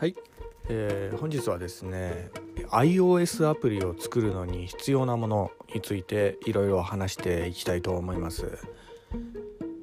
はい、えー、本日はですね iOS アプリを作るのに必要なものについていろいろ話していきたいと思います。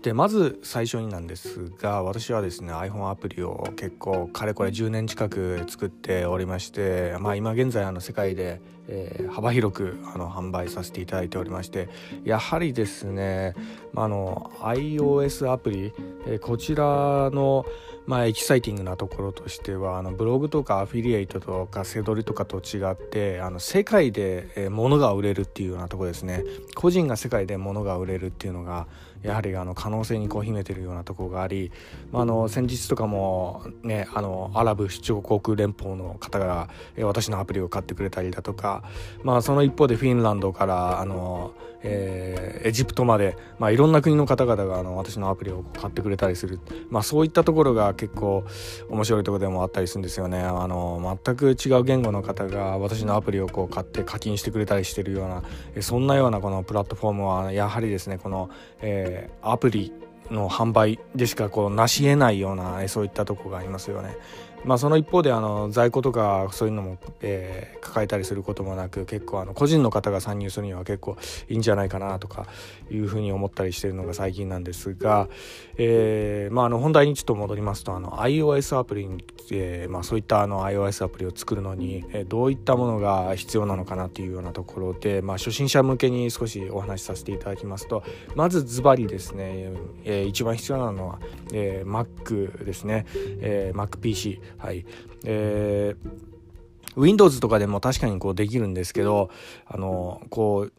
でまず最初になんですが私はですね iPhone アプリを結構かれこれ10年近く作っておりましてまあ今現在あの世界で、えー、幅広くあの販売させていただいておりましてやはりですね、まあの iOS アプリ、えー、こちらのまあ、エキサイティングなところとしてはあのブログとかアフィリエイトとかセドリとかと違ってあの世界で物が売れるっていうようなとこですね。個人が世界で物が売れるっていうのがやはりあの可能性にこう秘めてるようなところがあり、まあ、あの先日とかもねあのアラブ首長国連邦の方が私のアプリを買ってくれたりだとか、まあ、その一方でフィンランドからあの、えー、エジプトまで、まあ、いろんな国の方々があの私のアプリを買ってくれたりする、まあ、そういったところが結構面白いとこでもあったりするんですよねあの全く違う言語の方が私のアプリをこう買って課金してくれたりしてるようなそんなようなこのプラットフォームはやはりですねこの、えー、アプリの販売でしかこう成し得ないようなそういったとこがありますよね。まあ、その一方であの在庫とかそういうのも、えー、抱えたりすることもなく結構あの個人の方が参入するには結構いいんじゃないかなとかいうふうに思ったりしてるのが最近なんですが、えーまあ、あの本題にちょっと戻りますとあの iOS アプリに、えーまあ、そういったあの iOS アプリを作るのに、えー、どういったものが必要なのかなっていうようなところで、まあ、初心者向けに少しお話しさせていただきますとまずズバリですね、えー、一番必要なのは、えー、Mac ですね、えー、MacPC はい。えー、Windows とかでも確かにこうできるんですけど、あの、こう、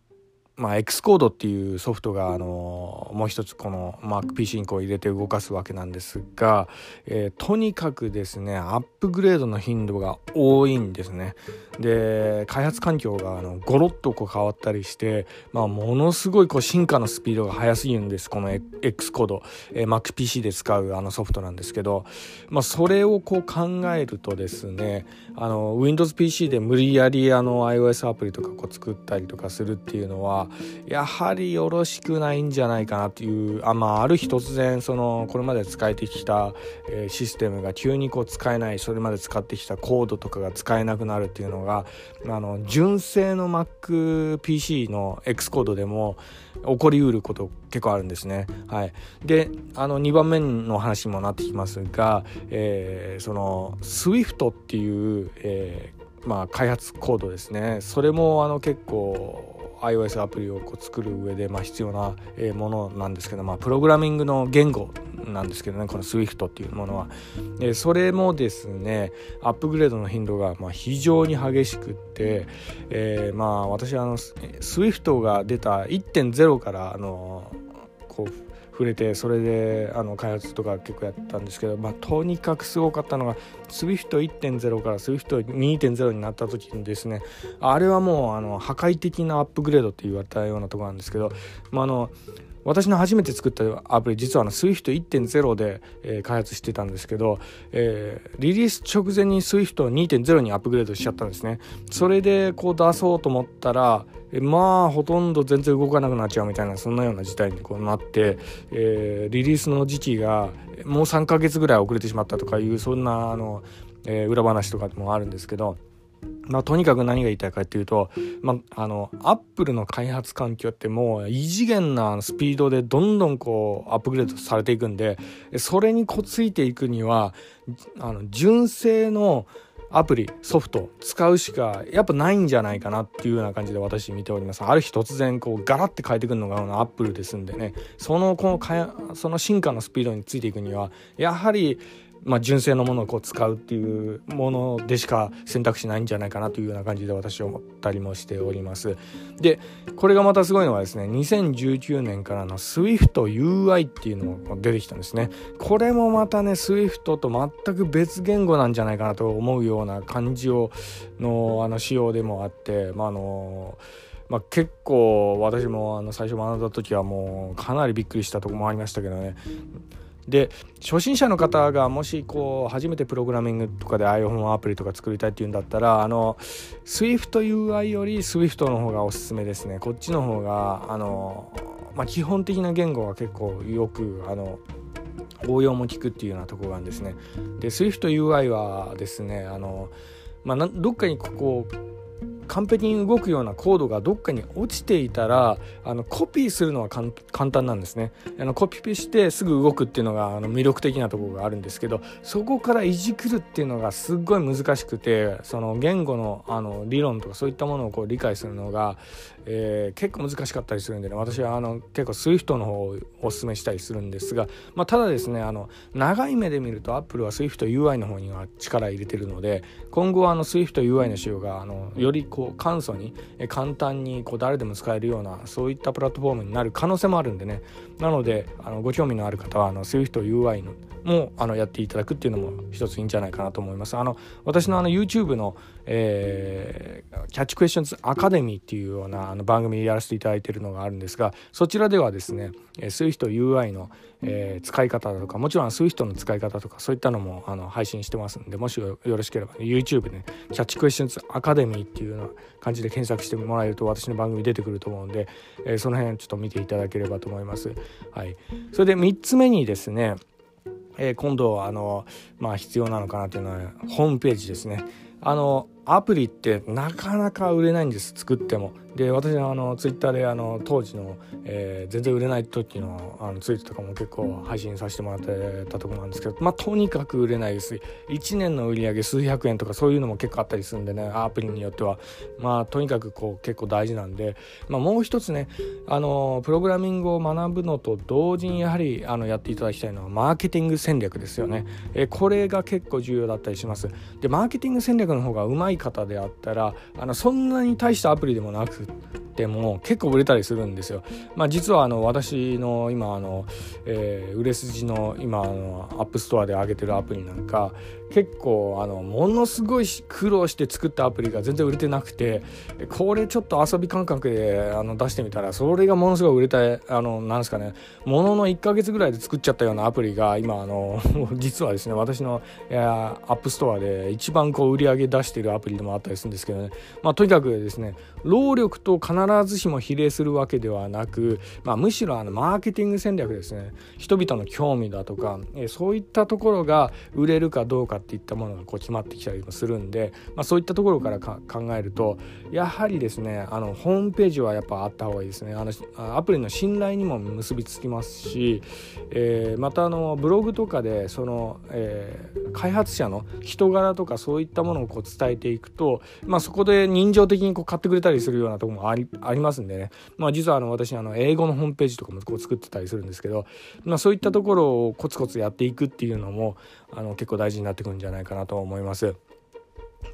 まあ、X コードっていうソフトがあのもう一つこの MacPC にこう入れて動かすわけなんですが、えー、とにかくですねアップグレードの頻度が多いんですね。で開発環境があのゴロッとこう変わったりして、まあ、ものすごいこう進化のスピードが速すぎるんですこの X コード、えー、MacPC で使うあのソフトなんですけど、まあ、それをこう考えるとですねあの WindowsPC で無理やりあの iOS アプリとかこう作ったりとかするっていうのはやはりよろしくないんじゃないかなっていうあ,、まあ、ある日突然そのこれまで使えてきた、え、システムが急にこう使えないそれまで使ってきたコードとかが使えなくなるっていうのがあの純正の MacPC の X コードでも起こりうること結構あるんですね。はい、であの2番目の話にもなってきますが、えー、その SWIFT っていう、えーまあ、開発コードですねそれもあの結構 iOS アプリをこう作る上でまあ必要なものなんですけど、まあ、プログラミングの言語なんですけどねこの SWIFT っていうものは、えそれもですねアップグレードの頻度がまあ非常に激しくって、えー、まあ私あの SWIFT が出た1.0からあのこう触れてそれであの開発とか結構やったんですけど、まあ、とにかくすごかったのが SWIFT1.0 から SWIFT2.0 になった時にですね。あれはもうあの破壊的なアップグレードって言われたようなとこなんですけど、まあ、あの私の初めて作ったアプリ実はあの Swift1.0 で、えー、開発してたんですけど、えー、リリース直前に Swift2.0 にアップグレードしちゃったんですね。それでこう出そうと思ったらまあほとんど全然動かなくなっちゃうみたいなそんなような事態にこうなって、えー、リリースの時期がもう3ヶ月ぐらい遅れてしまったとかいうそんなあの、えー、裏話とかもあるんですけどまあ、とにかく何が言いたいかっていうと、まあ、あのアップルの開発環境ってもう異次元なスピードでどんどんこうアップグレードされていくんでそれにこついていくにはあの純正のアプリソフト使うしかやっぱないんじゃないかなっていうような感じで私見ております。ある日突然こうガラッて変えてくるのがアップルですんでね。そのこのその進化のスピードについていくにはやはりまあ、純正のものをこう使うっていうものでしか選択肢ないんじゃないかなというような感じで私は思ったりもしております。でこれがまたすごいのはですね2019年からの SWIFTUI っていうのも出てきたんですね。これもまたね SWIFT と全く別言語なんじゃないかなと思うような感じをのあの仕様でもあってまあのまあ、結構私もあの最初学んだ時はもうかなりびっくりしたとこもありましたけどねで初心者の方がもしこう初めてプログラミングとかで iPhone アプリとか作りたいっていうんだったらあの SwiftUI より Swift の方がおすすめですねこっちの方があの、まあ、基本的な言語が結構よくあの応用も効くっていうようなところがあるんですね。で SwiftUI はですねあの、まあ、どっかにここ完璧に動くようなコードがどっかに落ちていたらあのコピーするのは簡単なんですね。あのコピペしてすぐ動くっていうのがあの魅力的なところがあるんですけどそこからいじくるっていうのがすっごい難しくてその言語のあの理論とかそういったものをこう理解するのが、えー、結構難しかったりするんでね私はあの結構 SWIFT の方をおすすめしたりするんですが、まあ、ただですねあの長い目で見ると Apple は SWIFTUI の方には力入れてるので今後はあの SWIFTUI の仕様があのよりこう簡素に簡単にこう誰でも使えるようなそういったプラットフォームになる可能性もあるんでねなのであのご興味のある方はあの SwiftUI のもあのやっていただくっていうのも一ついいんじゃないかなと思います。あの私のあの YouTube の、えー、キャッチクエスチョンズアカデミーっていうようなあの番組やらせていただいているのがあるんですがそちらではですね SwiftUI の、えー、使い方だとかもちろん Swift の使い方とかそういったのもあの配信してますんでもしよろしければ、ね、YouTube で、ね、キャッチクエスチョンズアカデミーっていうような感じで検索してもらえると私の番組出てくると思うんで、えー、その辺ちょっと見ていただければと思います。はい、それで3つ目にですねえー、今度あの、まあ、必要なのかなというのはホームページですね。あのアプリってなかなか売れないんです作っても。で私はあのツイッターであの当時の、えー、全然売れない時のあのツイートとかも結構配信させてもらってたとこなんですけどまあとにかく売れないです。1年の売り上げ数百円とかそういうのも結構あったりするんでねアプリによっては。まあとにかくこう結構大事なんで、まあ、もう一つねあのプログラミングを学ぶのと同時にやはりあのやっていただきたいのはマーケティング戦略ですよね、えー、これが結構重要だったりします。でマーケティング戦略の方がうまいい方であったらあのそんなに大したアプリでもなくても結構売れたりするんですよ。まあ、実はあの私の今あの、えー、売れ筋の今あの App Store で上げてるアプリなんか結構あのものすごい苦労して作ったアプリが全然売れてなくてこれちょっと遊び感覚であの出してみたらそれがものすごい売れたあのなんですかねものの1ヶ月ぐらいで作っちゃったようなアプリが今あの 実はですね私の App Store で一番こう売り上げ出してるアプリでもあったりするんですけどね、まあ、とにかくですね労力と必ずしも比例するわけではなく、まあ、むしろあのマーケティング戦略ですね。人々の興味だとか、そういったところが売れるかどうかっていったものがこう決まってきたりもするんで、まあ、そういったところから考えるとやはりですねあのホームページはやっぱあった方がいいですね。あのアプリの信頼にも結びつきますし、えー、またあのブログとかでその、えー、開発者の人柄とかそういったものをこう伝えていくと、まあ、そこで人情的にこう買ってくれたりするようなところもありありますんでね、まあ、実はあの私あの英語のホームページとかもこう作ってたりするんですけど、まあ、そういったところをコツコツやっていくっていうのもあの結構大事になってくるんじゃないかなと思います。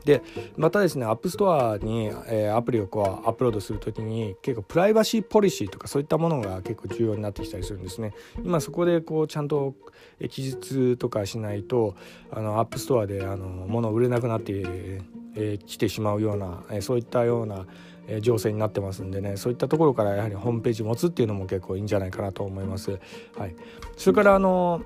でまたですね App Store に、えー、アプリをこうアップロードする時に結構プライバシーポリシーとかそういったものが結構重要になってきたりするんですね。今そこでこうちゃんと記述とかしないとあの App Store であの物売れなくなってき、えー、てしまうような、えー、そういったようなえ情勢になってますんでね。そういったところからやはりホームページ持つっていうのも結構いいんじゃないかなと思います。はい、それからあの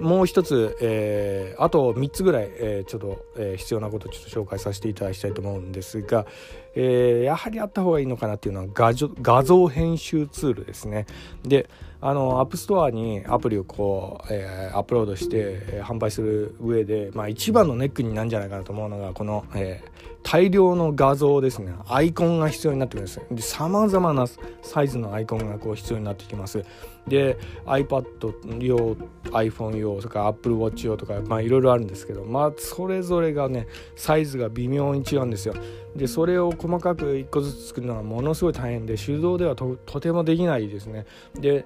もう一つ、えー、あと3つぐらい、えー、ちょっと、えー、必要なことをちょっと紹介させていただきたいと思うんですが、えー、やはりあった方がいいのかなっていうのは画画像編集ツールですね。であの App Store にアプリをこう、えー、アップロードして、えー、販売する上で、まあ、一番のネックになるんじゃないかなと思うのがこの、えー、大量の画像ですね。アイコンが必要になってくるんです。で様々なサイズのアイコンがこう必要になってきます。で iPad 用 iPhone 用それから Apple Watch 用とかまあいろいろあるんですけどまあそれぞれがねサイズが微妙に違うんですよ。でそれを細かく1個ずつ作るのがものすごい大変で手動ではとてもできないですね。で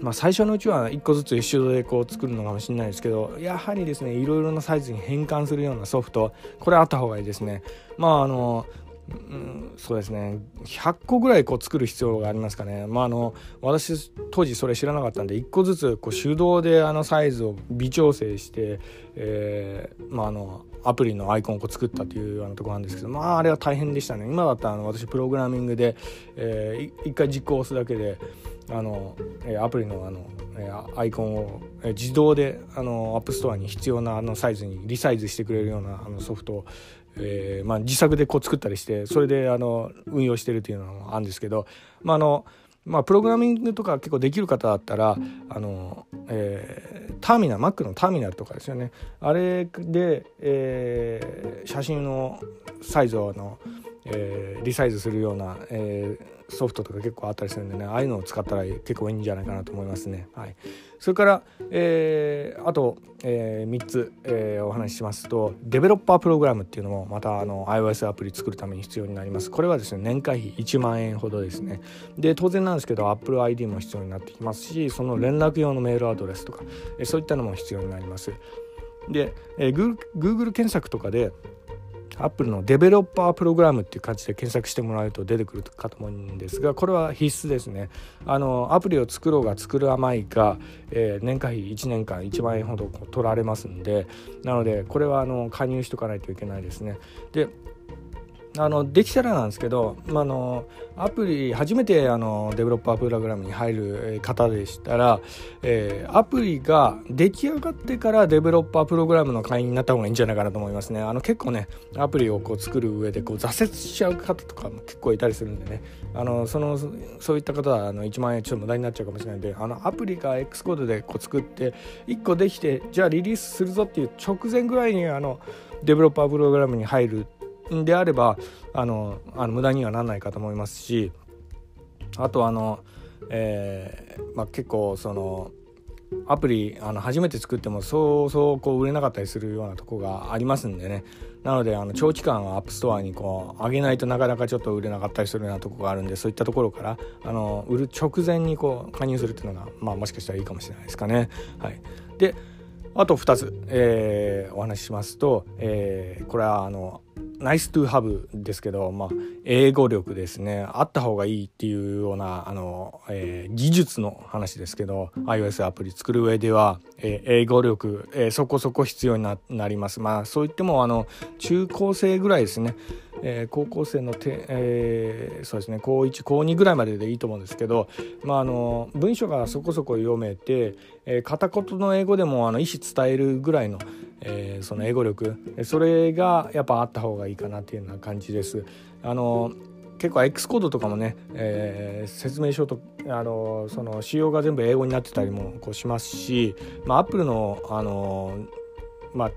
まあ、最初のうちは1個ずつ手動でこう作るのかもしれないですけどやはりですねいろいろなサイズに変換するようなソフトこれあった方がいいですね。まああのうん、そうですね。100個ぐらいこう作る必要がありますかね、まあ、あの私当時それ知らなかったんで1個ずつこう手動であのサイズを微調整して、えーまあ、あのアプリのアイコンをこう作ったというようなところなんですけどまああれは大変でしたね。今だったらあの私プログラミングで、えー、1回実行を押すだけであのアプリのあのアイコンを自動であの App Store に必要なあのサイズにリサイズしてくれるようなあのソフトをえーまあ、自作でこう作ったりしてそれであの運用してるっていうのもあるんですけど、まあ、あのまあ、プログラミングとか結構できる方だったらあの、えー、ターミナル Mac のターミナルとかですよね。あれで、えー、写真のサイズをあの、えー、リサイズするような、えー、ソフトとか結構あったりするんでねああいうのを使ったら結構いいんじゃないかなと思いますね。はい、それから、えー、あと、えー、3つ、えー、お話ししますとデベロッパープログラムっていうのもまたあの iOS アプリ作るために必要になります。これはですね年会費1万円ほどですね。で当然なんですけど AppleID も必要になってきますしその連絡用のメールアドレスとか、えー、そういったのも必要になります。で、えー、Google 検索とかでアップルのデベロッパープログラムっていう感じで検索してもらうと出てくるかと思うんですがこれは必須ですね。あのアプリを作ろうが作る甘いか、えー、年会費1年間1万円ほど取られますんでなのでこれはあの加入しとかないといけないですね。であのできたらなんですけど、まあ、のアプリ初めてあのデベロッパープログラムに入る方でしたら、えー、アプリが出来上がってからデベロッパープログラムの会員になった方がいいんじゃないかなと思いますね。あの結構ねアプリをこう作る上でこう挫折しちゃう方とかも結構いたりするんでね。あのそのそういった方はあの1万円ちょっと無駄になっちゃうかもしれないんであのアプリが X コードでこう作って1個できてじゃあリリースするぞっていう直前ぐらいにあのデベロッパープログラムに入るであればあのあの無駄にはならないかと思いますしあとあの、えーまあ、結構そのアプリあの初めて作ってもそうそうこう売れなかったりするようなとこがありますんでねなのであの長期間 App Store にこう上げないとなかなかちょっと売れなかったりするようなとこがあるんでそういったところからあの売る直前にこう加入するっていうのが、まあ、もしかしたらいいかもしれないですかね。はい、であと2つ、えー、お話ししますと、えー、これはあのナイストゥーハブですけど、まあ、英語力ですね。あった方がいいっていうようなあの、えー、技術の話ですけど iOS アプリ作る上では、えー、英語力、えー、そこそこ必要になります。まあそう言ってもあの中高生ぐらいですね。えー、高校生のて、えー、そうですね。高1高2ぐらいまででいいと思うんですけど、まあ、あの文章がそこそこ読めて、えー、片言の英語でもあの意思伝えるぐらいの、えー、その英語力それがやっぱあった方がいいかなっていうような感じです。あの結構 X コードとかもね、えー、説明書とあのその仕様が全部英語になってたりもこうしますし、まあ、Apple のあのまあ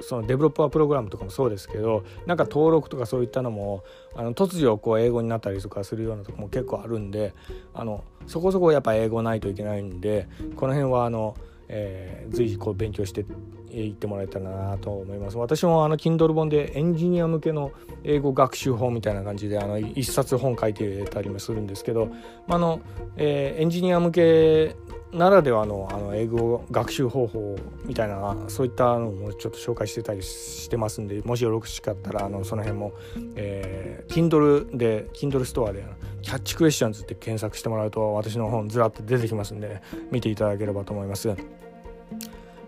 そのデベロッパープログラムとかもそうですけどなんか登録とかそういったのもあの突如こう英語になったりとかするようなとこも結構あるんであのそこそこやっぱ英語ないといけないんでこの辺はあの、えー、随時こう勉強していってもらえたらなと思います。私もあの Kindle 本でエンジニア向けの英語学習法みたいな感じであの一冊本書いてたりもするんですけど、まあのえー、エンジニア向けならではのあの英語学習方法みたいなそういったのもちょっと紹介してたりしてますんでもしよろしかったらあのその辺も、えー、Kindle で Kindle ストアでキャッチクエスチョンズって検索してもらうと私の本ずらっと出てきますんで見ていただければと思います。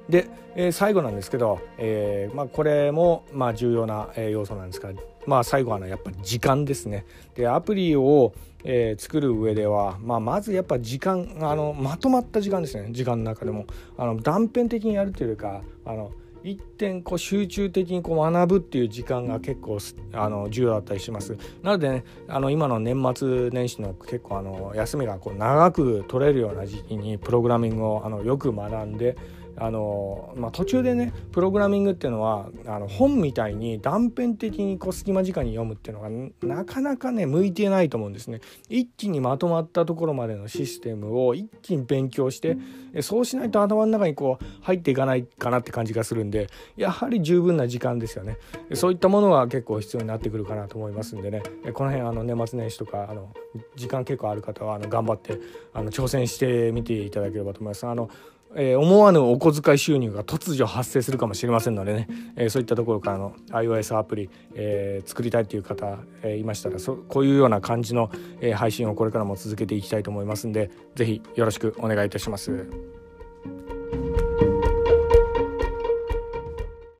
で、えー、最後なんですけど、えーまあ、これもまあ重要な要素なんですが、まあ、最後はやっぱり時間ですね。でアプリをえー、作る上では、まあ、まずやっぱ時間あのまとまった時間ですね。時間の中でも。あの断片的にやるというかあの一点こう集中的にこう学ぶっていう時間が結構あの重要だったりします。なのでねあの今の年末年始の結構あの休みがこう長く取れるような時期にプログラミングをあのよく学んであの、まあ、途中でねプログラミングっていうのはあの本みたいに断片的にこう隙間時間に読むっていうのがなかなかね向いてないと思うんですね。一気にまとまったところまでのシステムを一気に勉強してそうしないと頭の中にこう入っていかないかなって感じがするんでやはり十分な時間ですよね。そういったものは結構必要になってくるかなと思いますんでねこの辺あの年末年始とかあの時間結構ある方はあの頑張ってあの挑戦してみていただければと思います。あのえー、思わぬお小遣い収入が突如発生するかもしれませんのでね、えー、そういったところからの iOS アプリ、えー、作りたいという方、えいましたらそこういうような感じの、え配信をこれからも続けていきたいと思いますんで是非よろしくお願いいたします。